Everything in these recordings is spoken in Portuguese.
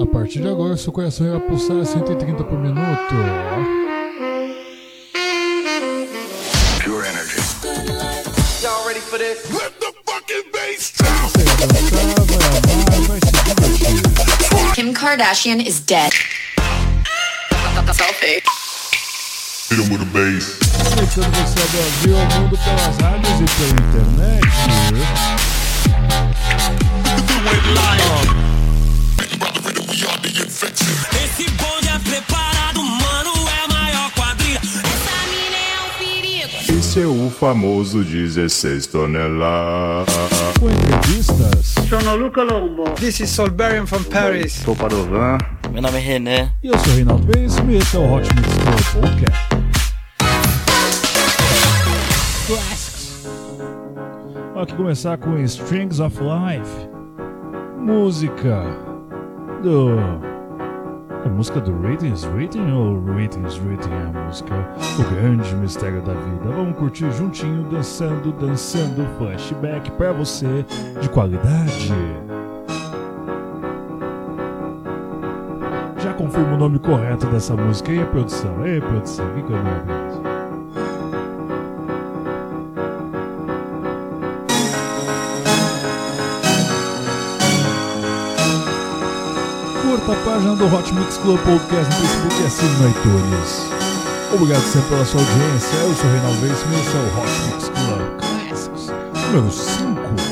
A partir de agora, seu coração irá pulsar a 130 por minuto. Pure energy. Y'all ready for this? Let the fucking bass Você vai dançar, vai amar, vai se divertir. Kim Kardashian is dead. Selfie. Hit 'em with a bass. Conectando você ao Brasil, ao mundo pelas rádios e pela internet. Esse bonde é preparado, mano, é a maior quadrilha. Essa mina é um perigo. Esse é o famoso 16 toneladas. Com entrevistas Sono Luca Lombo. This is Solberian from Paris. Sou Padovan. Meu nome é René. E eu sou Reinaldo Veríssimo e esse é o Hot Mix Club Podcast. Classics. Vamos aqui começar com Strings of Life. Música do. A música do Ratings Rating ou Ratings Rating é a música? O grande mistério da vida. Vamos curtir juntinho, dançando, dançando. Flashback pra você de qualidade. Já confirma o nome correto dessa música. E a produção? Ei, produção, vem comigo. mesmo. Curta a página do Hot Mix Club Podcast no Facebook e assine no iTunes. Obrigado sempre pela sua audiência. Eu sou o Reinaldo Veríssimo e esse é o Hot Mix Club Classics número 5.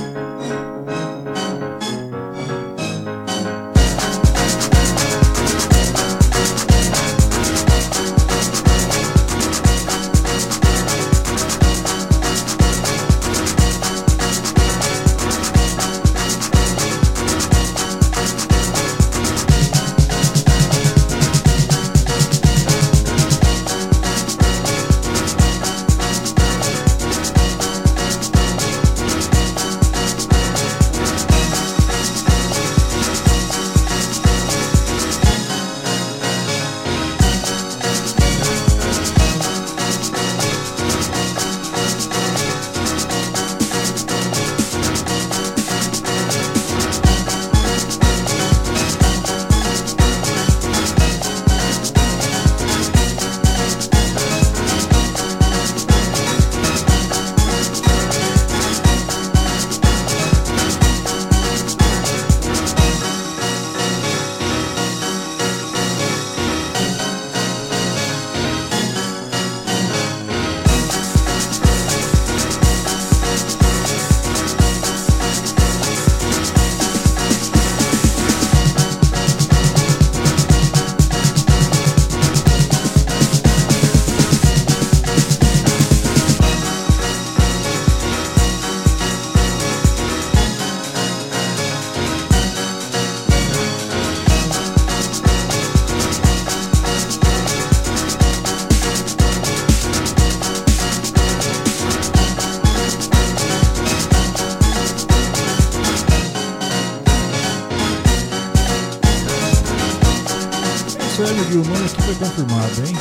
Lili, o nome aqui foi confirmado, hein?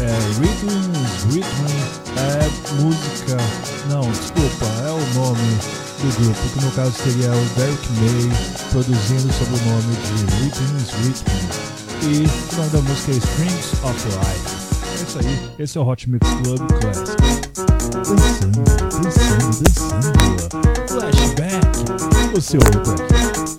É Rhythms, Rhythm, é música. Não, desculpa, é o nome do grupo, que no caso seria o Derek May, produzindo sob o nome de Rhythms, Rhythm. E o nome da música é Strings of Life. É isso aí, esse é o Hot Mix Club Classic. Dançando, dançando, dançando. Flashback, o seu Classic.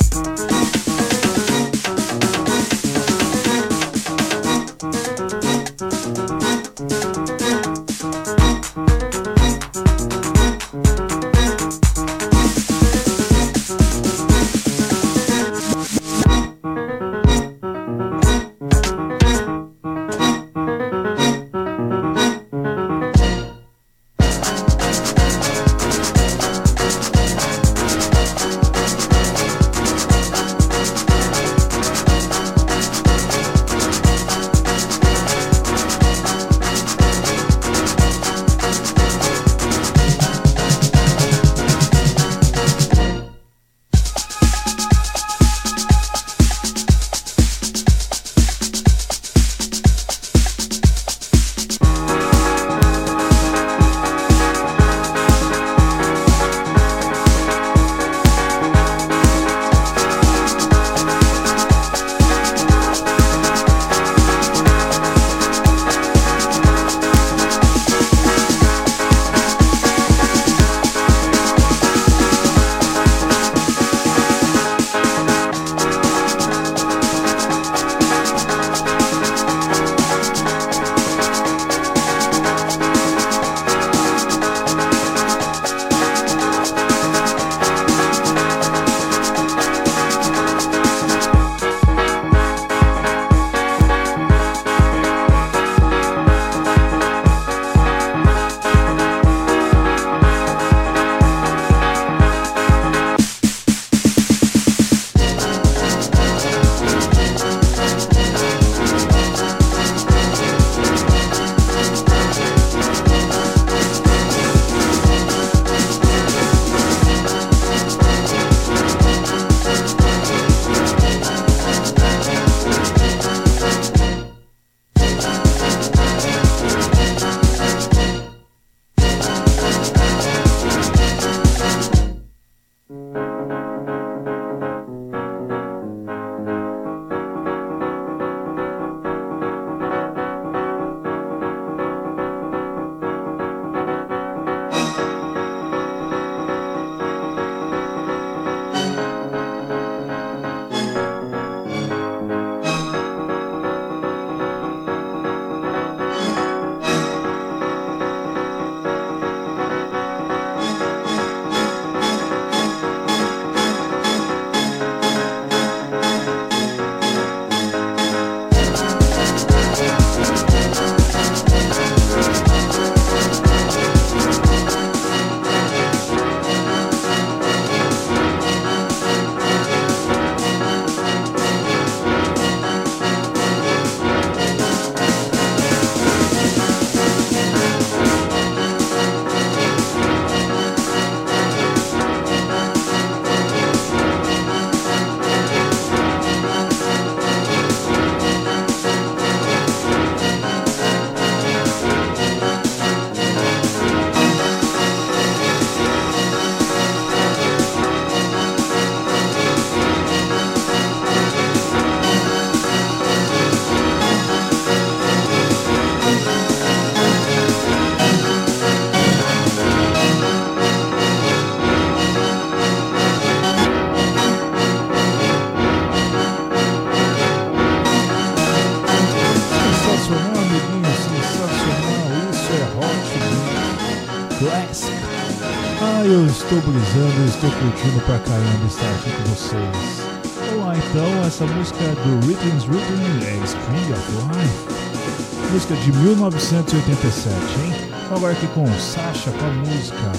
Eu estou curtindo pra caramba estar aqui com vocês. Vamos lá então, essa música do Rhythms Rhythm é Spring of Life. Música de 1987, hein? Agora aqui com Sasha com a música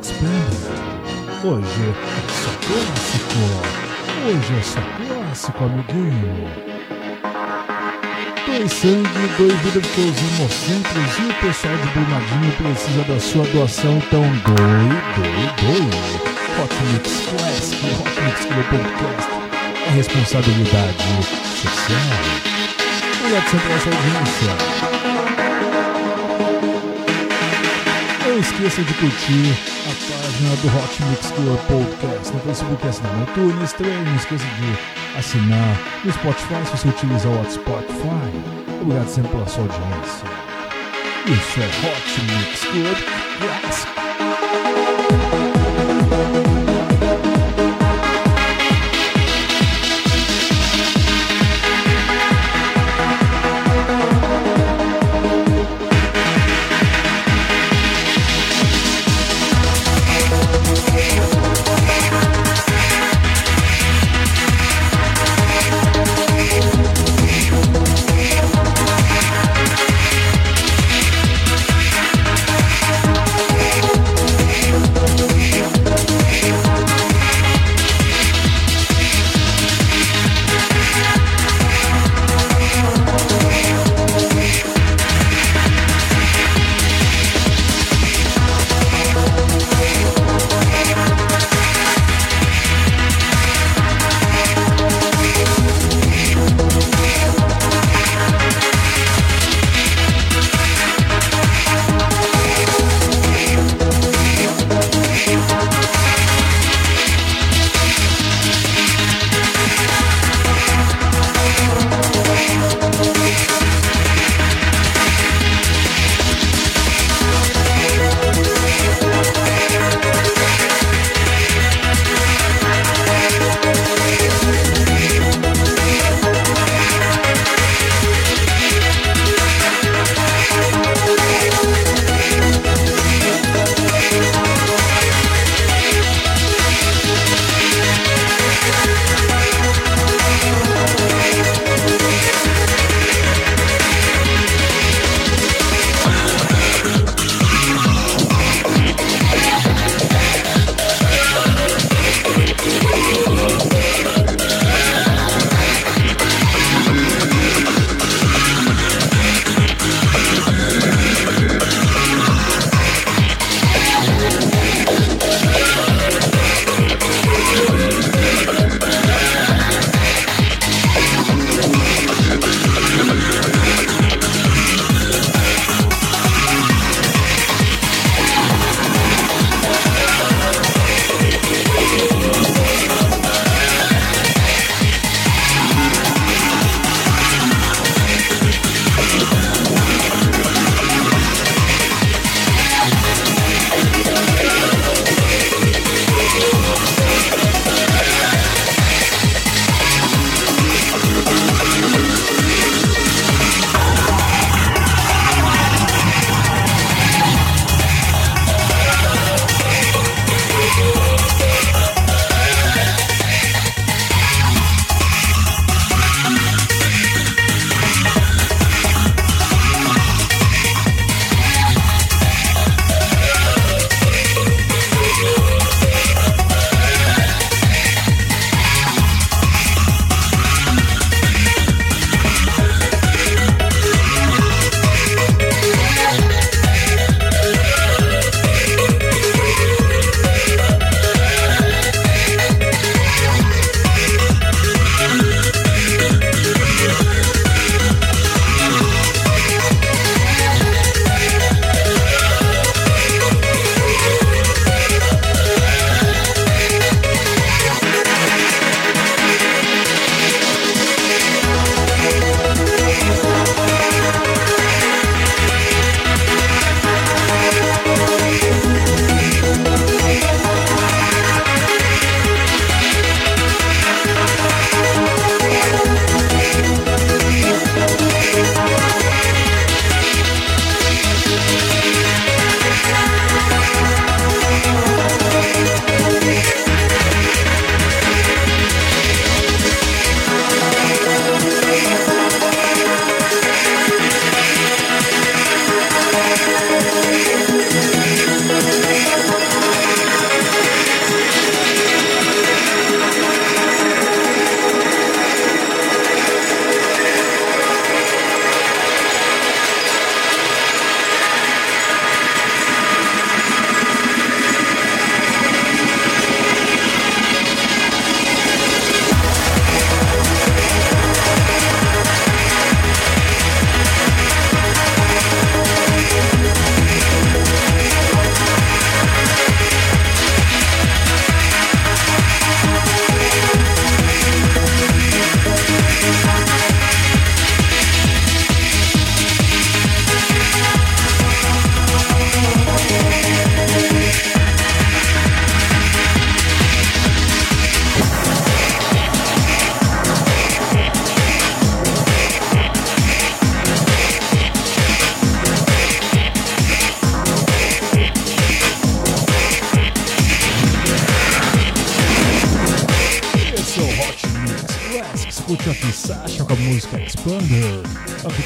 Expanded. Hoje é só clássico. Hoje é só clássico, amiguinho dois sangue, dois vida porque os hemocentros e o pessoal de Brumadinho precisa da sua doação, então doe, doe, doe. Hot Mix Classic, Hot Mix Club Podcast é responsabilidade social. Obrigado sempre pela sua audiência. Não esqueça de curtir a página do Hot Mix Club Podcast no Facebook, assina no iTunes, também não esqueça de assinar no Spotify se você utiliza o Spotify. Obrigado sempre pela sua audiência. Isso é Hot Mix Club Classic.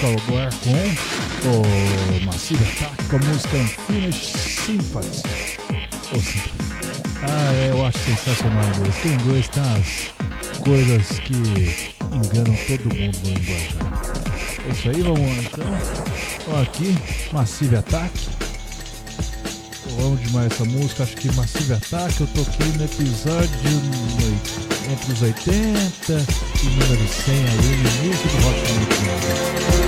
Agora com o Massive Attack com a música Unfinished Symphony. Ah, é, eu acho sensacional o inglês. O inglês tem as coisas que enganam todo mundo no inglês. É isso aí, vamos lá então. Ó, aqui, Massive Attack. Eu amo demais essa música, acho que Massive Attack eu toquei no episódio entre os 80 e número 100 aí no início do Rock Vamos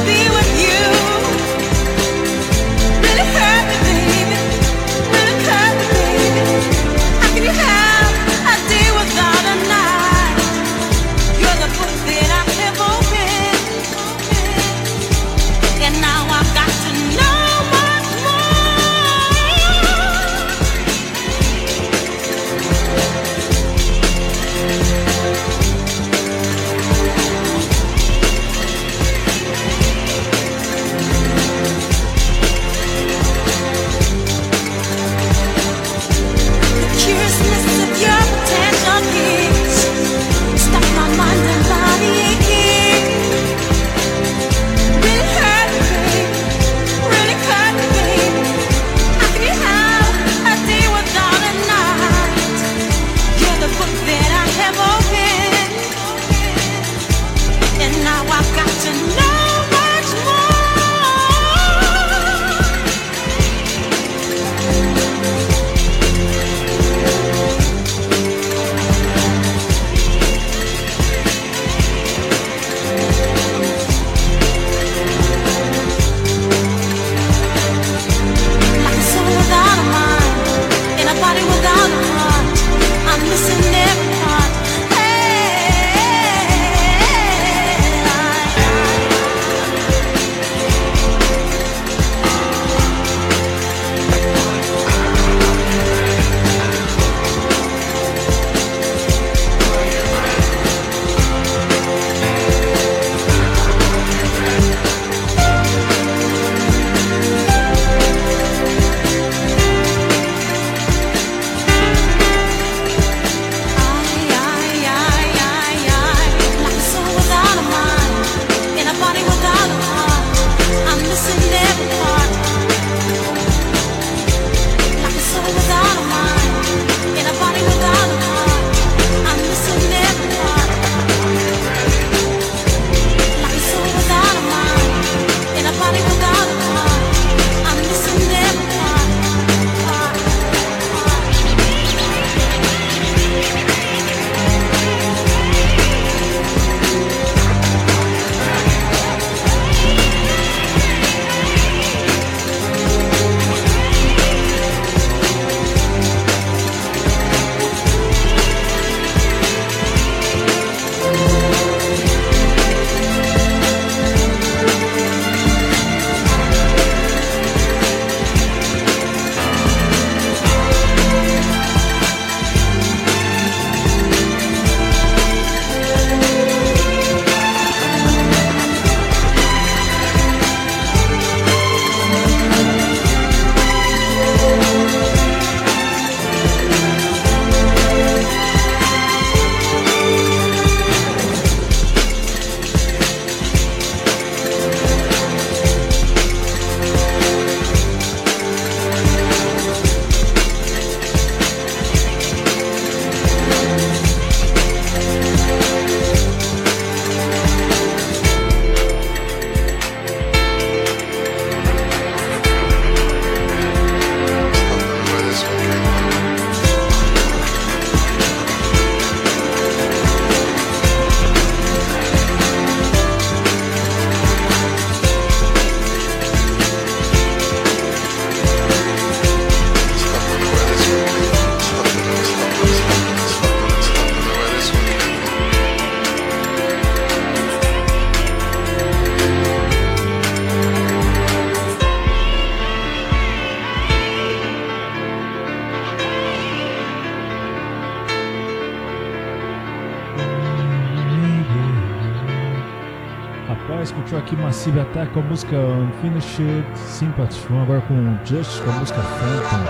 Massive Attack com a música Unfinished Sympathy. Vamos agora com Just com a música Phantom.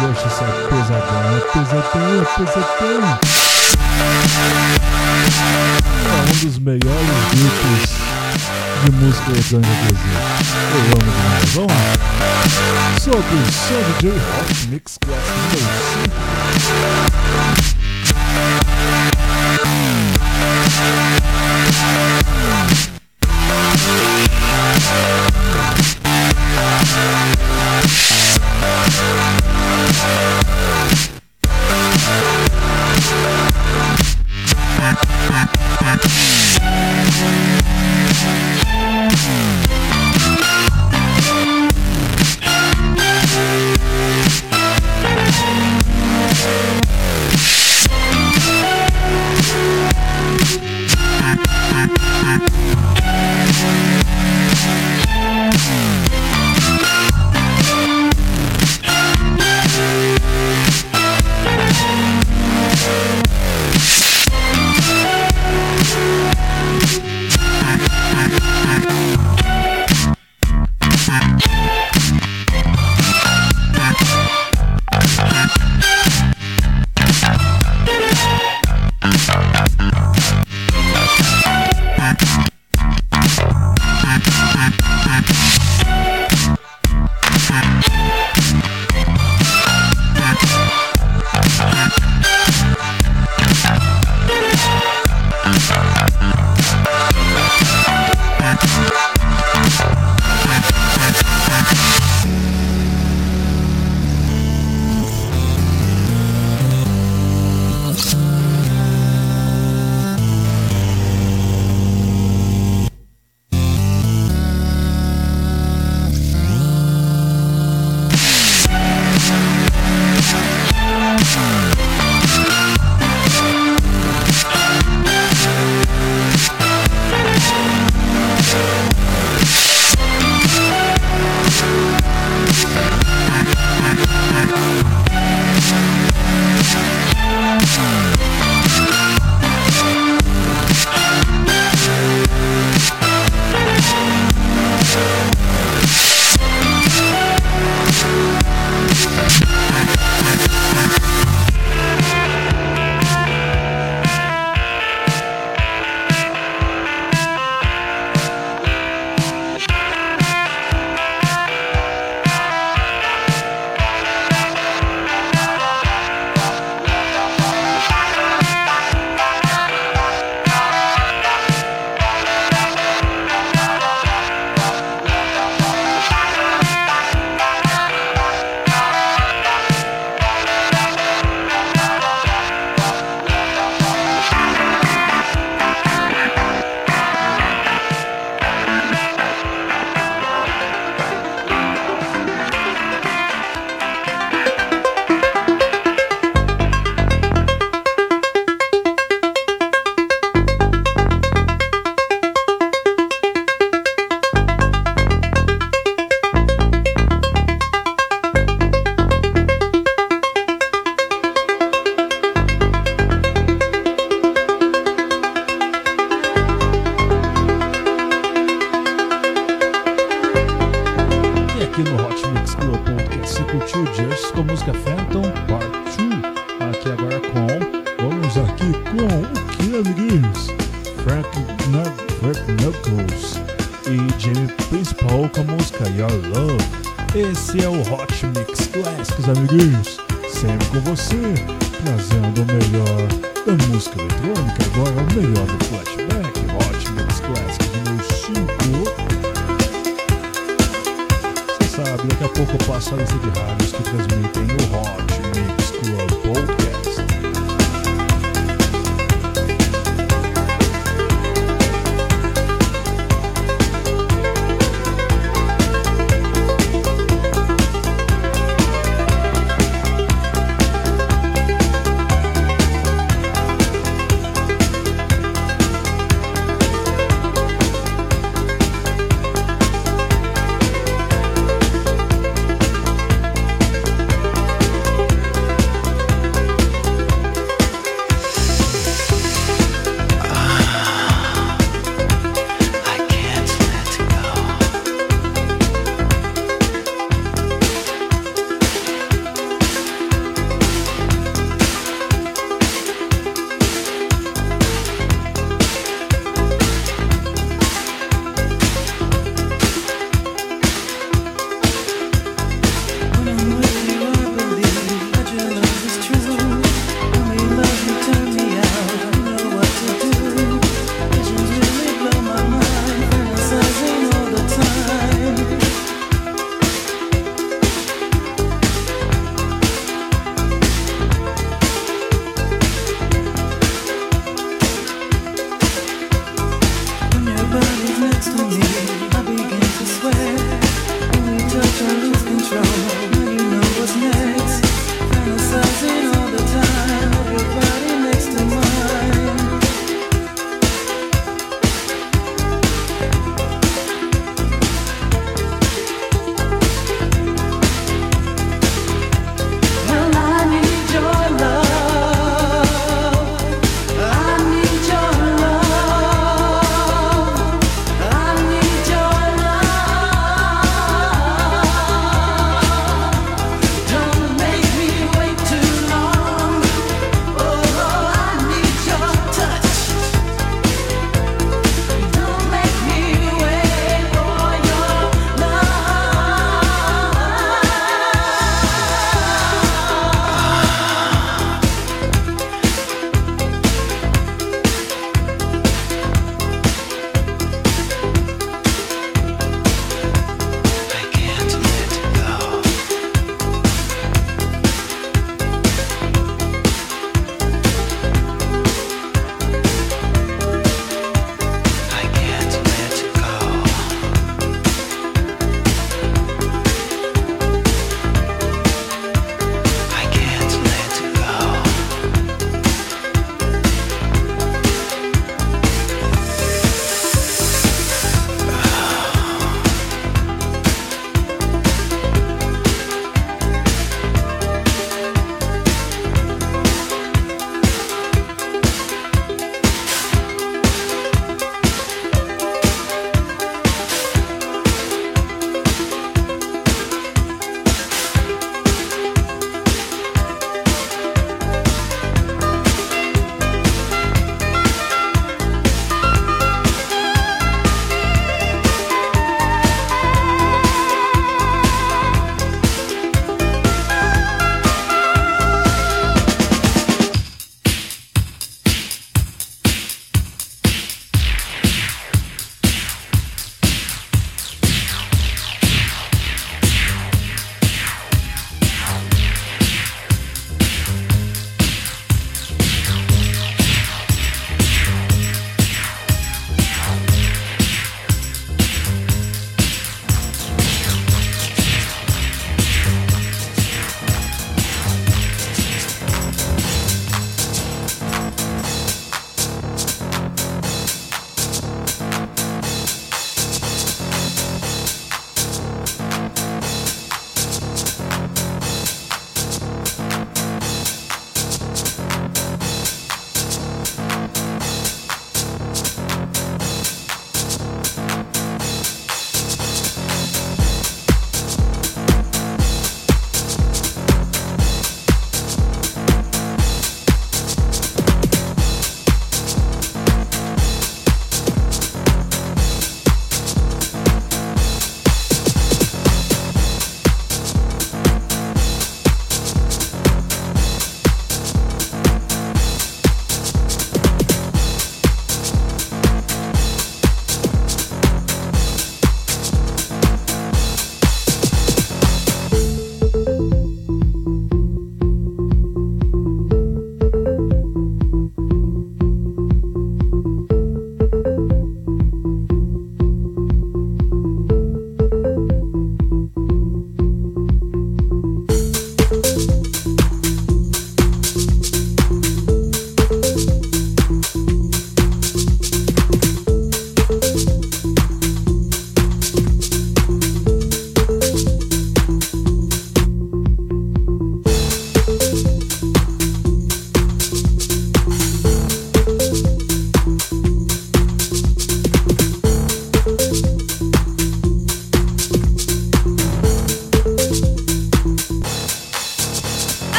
Just isso é pesadão, é pesadão, é pesadão. É um dos melhores grupos de música eletrônica do Brasil. Eu amo demais. Vamos lá. Sou do Soul J Hot Mix Class número 5. We'll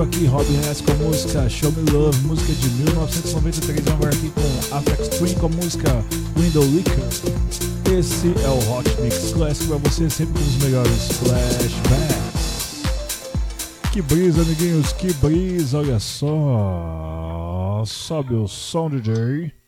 último aqui, Rob Hess com a música Show Me Love, música de 1993. Vamos agora aqui com Afex Twin com a música Window Liquor. Esse é o Hot Mix Classic pra você, sempre com os melhores flashbacks. Que brisa, amiguinhos, que brisa, olha só. Sobe o som, DJ.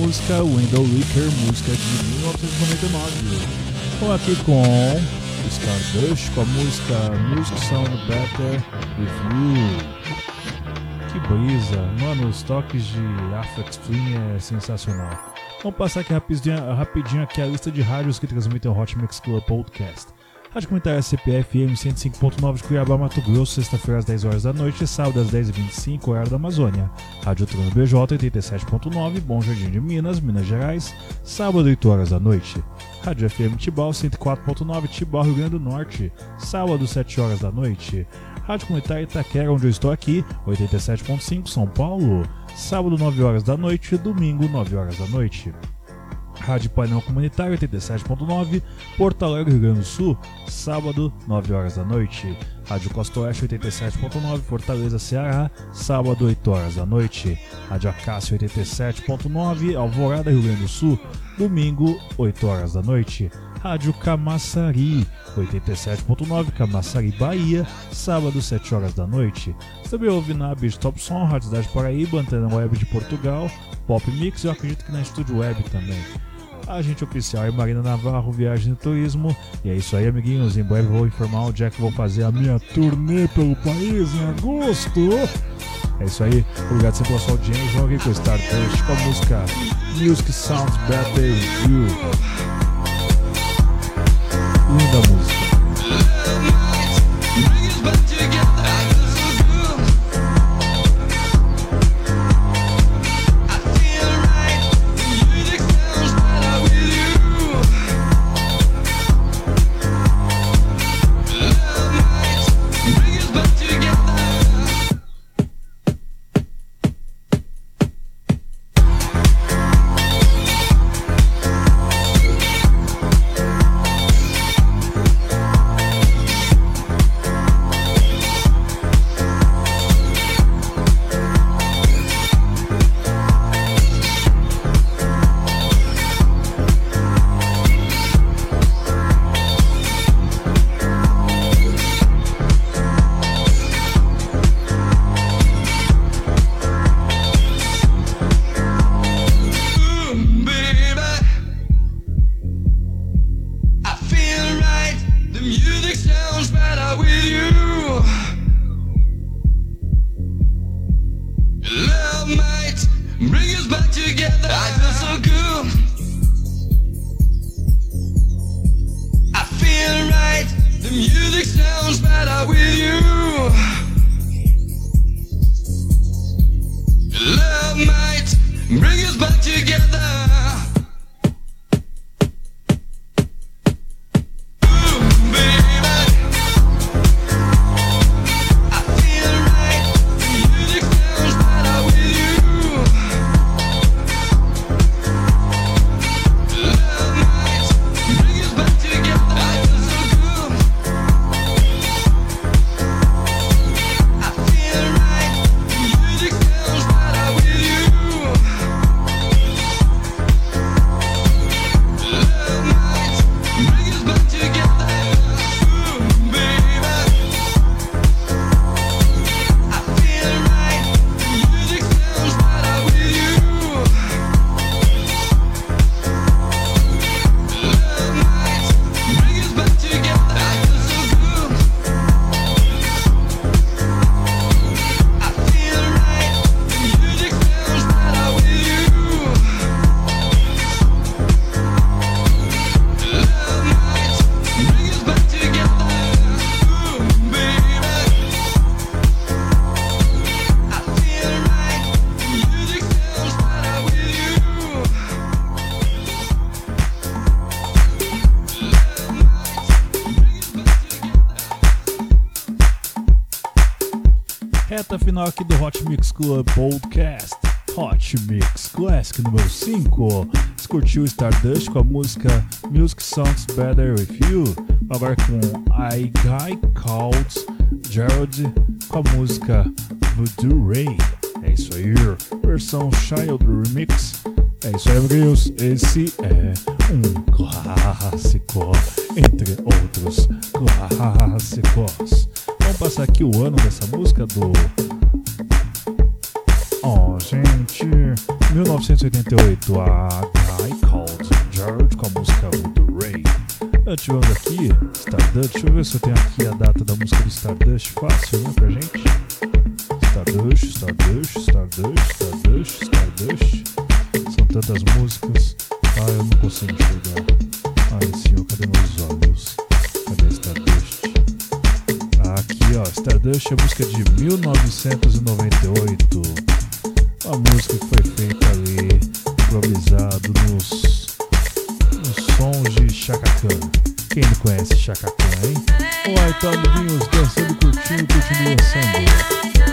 Música Wendell Wicker, música de 1999. Estou aqui com Stardust com a música Music Sound Better With You. Que brisa, mano, os toques de Affects Twin é sensacional. Vamos passar aqui rapidinho, rapidinho aqui a lista de rádios que transmitem o Hot Mix Club Podcast. Rádio Comunitária CPF M 105.9 de Cuiabá, Mato Grosso, sexta-feira às 10 horas da noite, sábado às 10h25, horário da Amazônia. Rádio Trono BJ 87.9, Bom Jardim de Minas, Minas Gerais, sábado 8 horas da noite. Rádio FM Tibau 104.9, Tibau, Rio Grande do Norte, sábado 7 horas da noite. Rádio Comunitária Itaquera, onde eu estou aqui, 87.5, São Paulo, sábado 9 horas da noite, domingo 9 horas da noite. Rádio Painel Comunitário 87.9, Porto Alegre, Rio Grande do Sul, sábado, 9 horas da noite. Rádio Costa Oeste 87.9, Fortaleza, Ceará, sábado, 8 horas da noite. Rádio Acácio 87.9, Alvorada, Rio Grande do Sul, domingo, 8 horas da noite. Rádio Camaçari 87.9, Camaçari, Bahia, sábado, 7 horas da noite. Também ouve na Beach Top Som, Rádio Cidade Paraíba, Antena Web de Portugal, Pop Mix e eu acredito que na Estúdio Web também agente oficial é Marina Navarro, Viagem e Turismo. E é isso aí, amiguinhos. Em breve vou informar onde é que vou fazer a minha turnê pelo país em agosto. É isso aí, obrigado sempre pela sua audiência. Vamos aqui com o Stardust com a música Music Sounds Better With You. Linda música. Bring us back. Club Podcast. Hot Mix Classic número 5. Você curtiu Stardust com a música Music Sounds Better With You. Agora com I Guy Called Gerald com a música Voodoo Ray. É isso aí, versão Child Remix. É isso aí, amiguinhos. Esse é um clássico, entre outros clássicos. Vamos passar aqui o ano dessa música do Oh. recente, 1988, a Guy Called George com a música do Ray. Ativando aqui, Stardust, deixa eu ver se eu tenho aqui a data da música do Stardust fácil, né, pra gente. Stardust, Stardust, Stardust, Stardust, Stardust. São tantas músicas, ah, eu não consigo enxergar. Ai, senhor, cadê meus olhos? Cadê Stardust? Aqui, ó, Stardust é música de 1998. Uma música que foi feita ali, improvisado nos, nos sons de Chaka Khan. Quem não conhece Chaka Khan, hein? Olá, então, amiguinhos, dançando, curtindo, curtindo, dançando.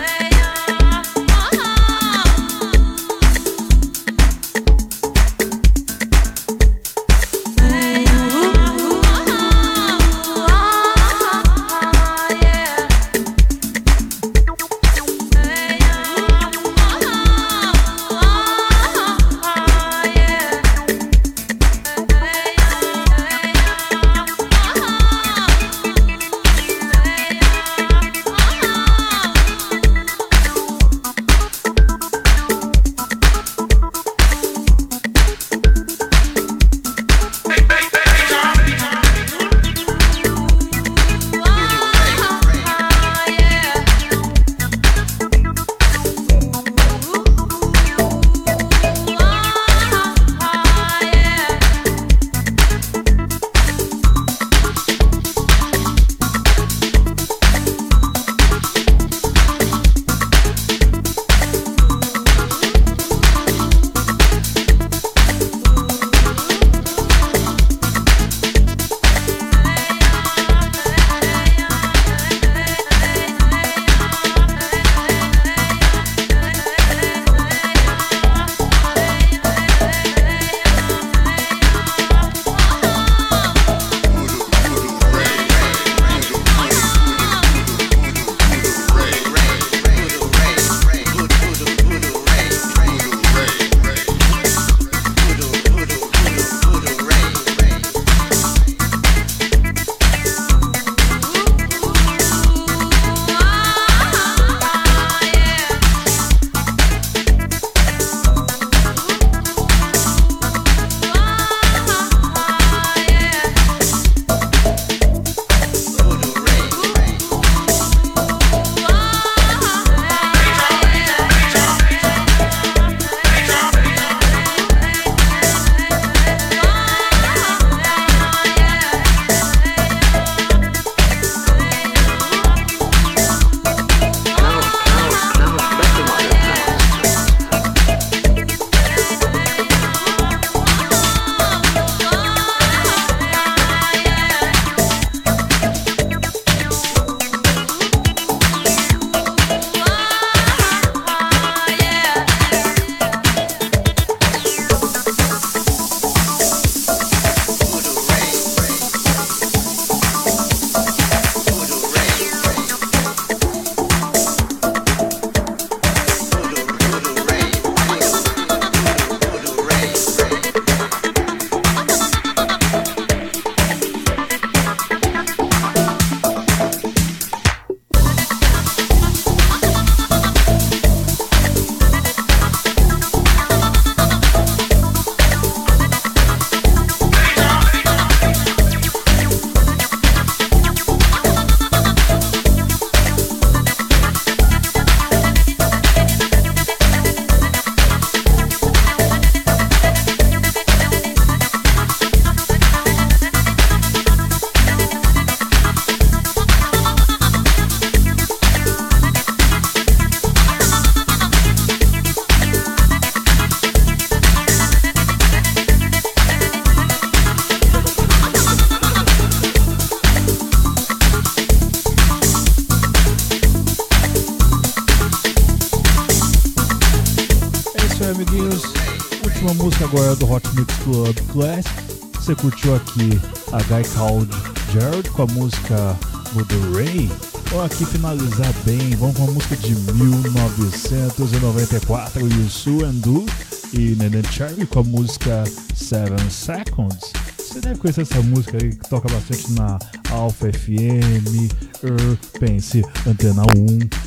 Curtiu aqui a Guy Called Gerald com a música Mother Ray. Vamos aqui finalizar bem, vamos com a música de 1994, Yusu Andu e Nene Charlie com a música Seven Seconds. Você deve conhecer essa música aí que toca bastante na Alpha FM, er, pense, Antena 1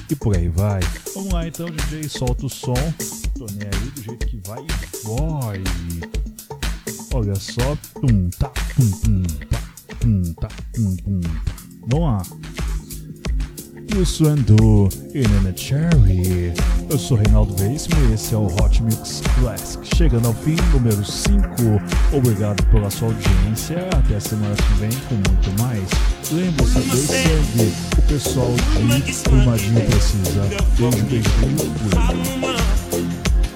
e por aí vai. Vamos lá então, DJ, solta o som Tô nem aí do jeito que vai e vai. Olha só. Tum, tá, tum, tum, tá, tum, tá, tum, tum. Vamos lá. Isso andou Inanna Cherry. Eu sou Reinaldo Veríssimo e esse é o Hot Mix Classic. Chegando ao fim, número 5. Obrigado pela sua audiência. Até a semana que vem com muito mais. Lembre-se, dê sangue. O pessoal de Brumadinho precisa. Beijo, beijo,